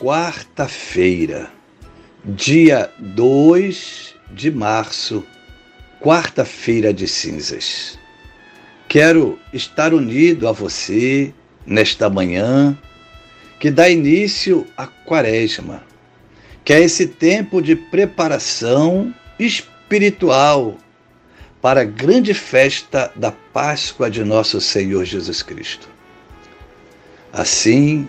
quarta-feira, dia 2 de março, quarta-feira de cinzas. Quero estar unido a você nesta manhã que dá início à quaresma, que é esse tempo de preparação espiritual para a grande festa da Páscoa de nosso Senhor Jesus Cristo. Assim,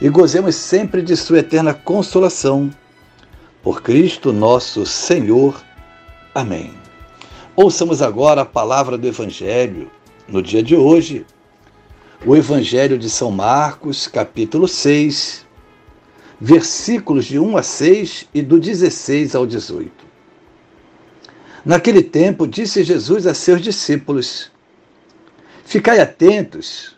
e gozemos sempre de Sua eterna consolação. Por Cristo nosso Senhor. Amém. Ouçamos agora a palavra do Evangelho. No dia de hoje, o Evangelho de São Marcos, capítulo 6, versículos de 1 a 6 e do 16 ao 18. Naquele tempo, disse Jesus a seus discípulos: Ficai atentos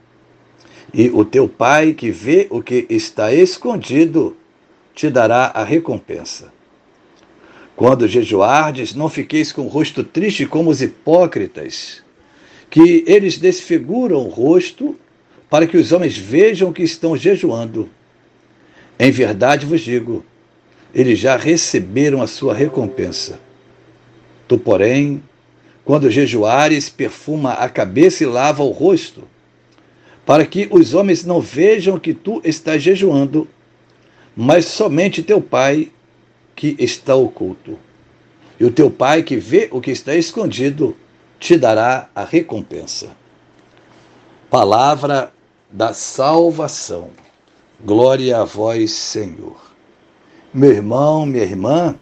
e o teu Pai que vê o que está escondido te dará a recompensa. Quando jejuardes, não fiqueis com o rosto triste como os hipócritas, que eles desfiguram o rosto para que os homens vejam que estão jejuando. Em verdade vos digo, eles já receberam a sua recompensa. Tu, porém, quando jejuares, perfuma a cabeça e lava o rosto para que os homens não vejam que tu estás jejuando, mas somente teu Pai que está oculto. E o teu Pai que vê o que está escondido te dará a recompensa. Palavra da salvação. Glória a vós, Senhor. Meu irmão, minha irmã,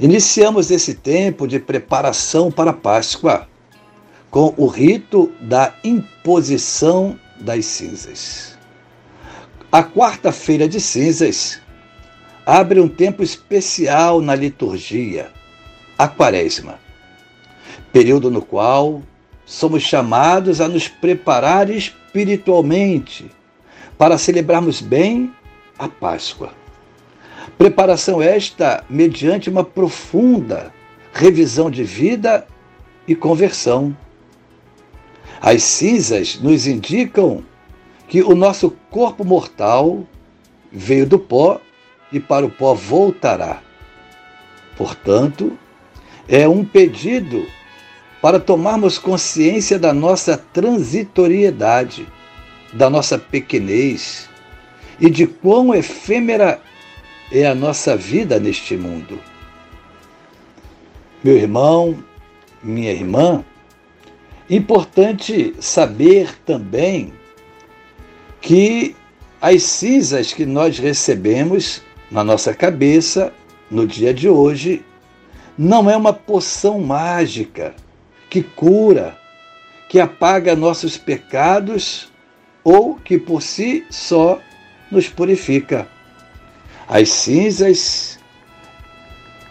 iniciamos esse tempo de preparação para a Páscoa com o rito da imposição das cinzas. A quarta-feira de cinzas abre um tempo especial na liturgia, a Quaresma, período no qual somos chamados a nos preparar espiritualmente para celebrarmos bem a Páscoa. Preparação esta mediante uma profunda revisão de vida e conversão. As cinzas nos indicam que o nosso corpo mortal veio do pó e para o pó voltará. Portanto, é um pedido para tomarmos consciência da nossa transitoriedade, da nossa pequenez e de quão efêmera é a nossa vida neste mundo. Meu irmão, minha irmã, importante saber também que as cinzas que nós recebemos na nossa cabeça no dia de hoje não é uma poção mágica que cura, que apaga nossos pecados ou que por si só nos purifica. As cinzas,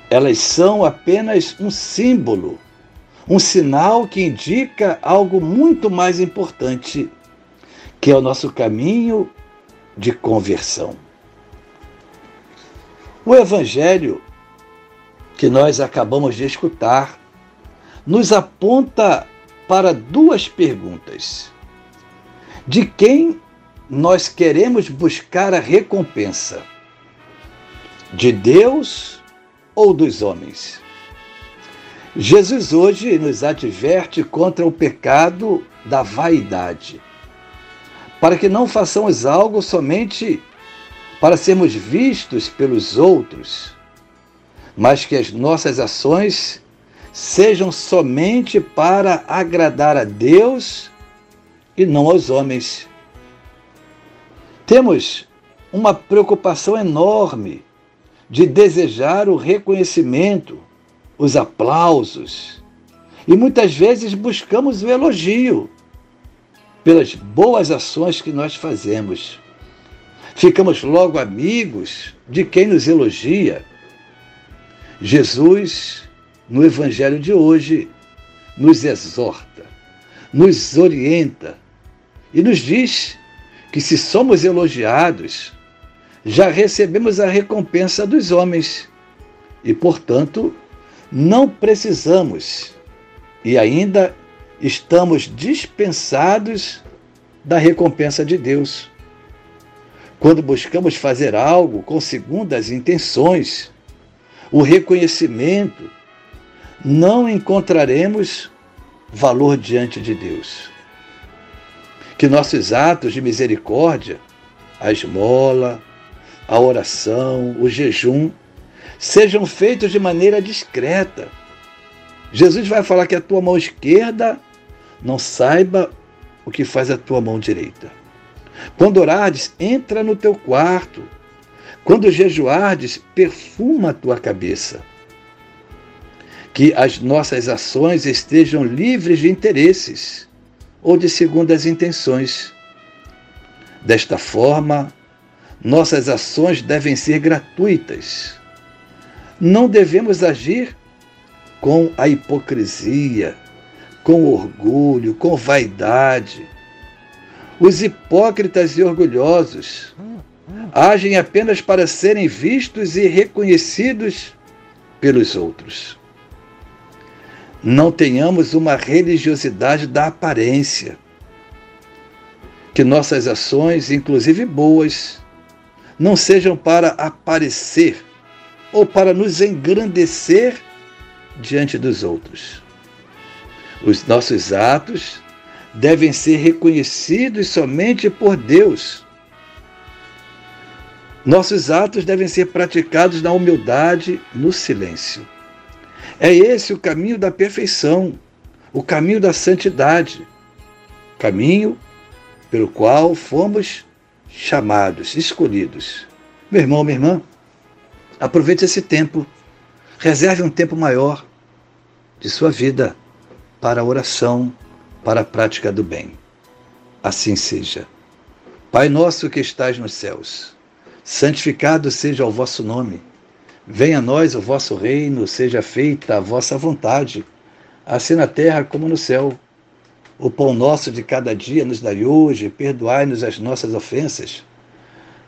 elas são apenas um símbolo, um sinal que indica algo muito mais importante, que é o nosso caminho de conversão. O Evangelho que nós acabamos de escutar nos aponta para duas perguntas. De quem nós queremos buscar a recompensa? De Deus ou dos homens? Jesus hoje nos adverte contra o pecado da vaidade, para que não façamos algo somente para sermos vistos pelos outros, mas que as nossas ações sejam somente para agradar a Deus e não aos homens. Temos uma preocupação enorme de desejar o reconhecimento, os aplausos, e muitas vezes buscamos o elogio pelas boas ações que nós fazemos. Ficamos logo amigos de quem nos elogia. Jesus, no Evangelho de hoje, nos exorta, nos orienta e nos diz que se somos elogiados, já recebemos a recompensa dos homens e, portanto, não precisamos e ainda estamos dispensados da recompensa de Deus. Quando buscamos fazer algo com segundas intenções, o reconhecimento, não encontraremos valor diante de Deus. Que nossos atos de misericórdia, a esmola, a oração, o jejum, sejam feitos de maneira discreta. Jesus vai falar que a tua mão esquerda não saiba o que faz a tua mão direita. Quando orares, entra no teu quarto. Quando jejuardes, perfuma a tua cabeça. Que as nossas ações estejam livres de interesses ou de segundas intenções. Desta forma, nossas ações devem ser gratuitas. Não devemos agir com a hipocrisia, com orgulho, com vaidade os hipócritas e orgulhosos agem apenas para serem vistos e reconhecidos pelos outros. Não tenhamos uma religiosidade da aparência. Que nossas ações, inclusive boas, não sejam para aparecer ou para nos engrandecer diante dos outros. Os nossos atos devem ser reconhecidos somente por Deus. Nossos atos devem ser praticados na humildade, no silêncio. É esse o caminho da perfeição, o caminho da santidade, caminho pelo qual fomos chamados, escolhidos. Meu irmão, minha irmã, aproveite esse tempo, reserve um tempo maior de sua vida para a oração, para a prática do bem. Assim seja. Pai nosso que estás nos céus, Santificado seja o vosso nome. Venha a nós o vosso reino, seja feita a vossa vontade, assim na terra como no céu. O pão nosso de cada dia nos dai hoje, perdoai-nos as nossas ofensas,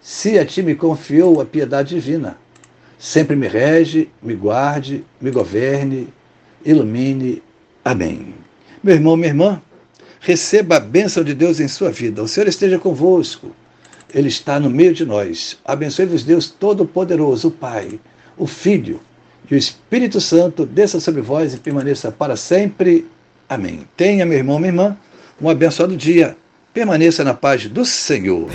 se a ti me confiou a piedade divina, sempre me rege, me guarde, me governe, ilumine. Amém. Meu irmão, minha irmã, receba a bênção de Deus em sua vida. O Senhor esteja convosco. Ele está no meio de nós. Abençoe-vos, Deus Todo-Poderoso, o Pai, o Filho e o Espírito Santo, desça sobre vós e permaneça para sempre. Amém. Tenha, meu irmão, minha irmã, um abençoado dia. Permaneça na paz do Senhor.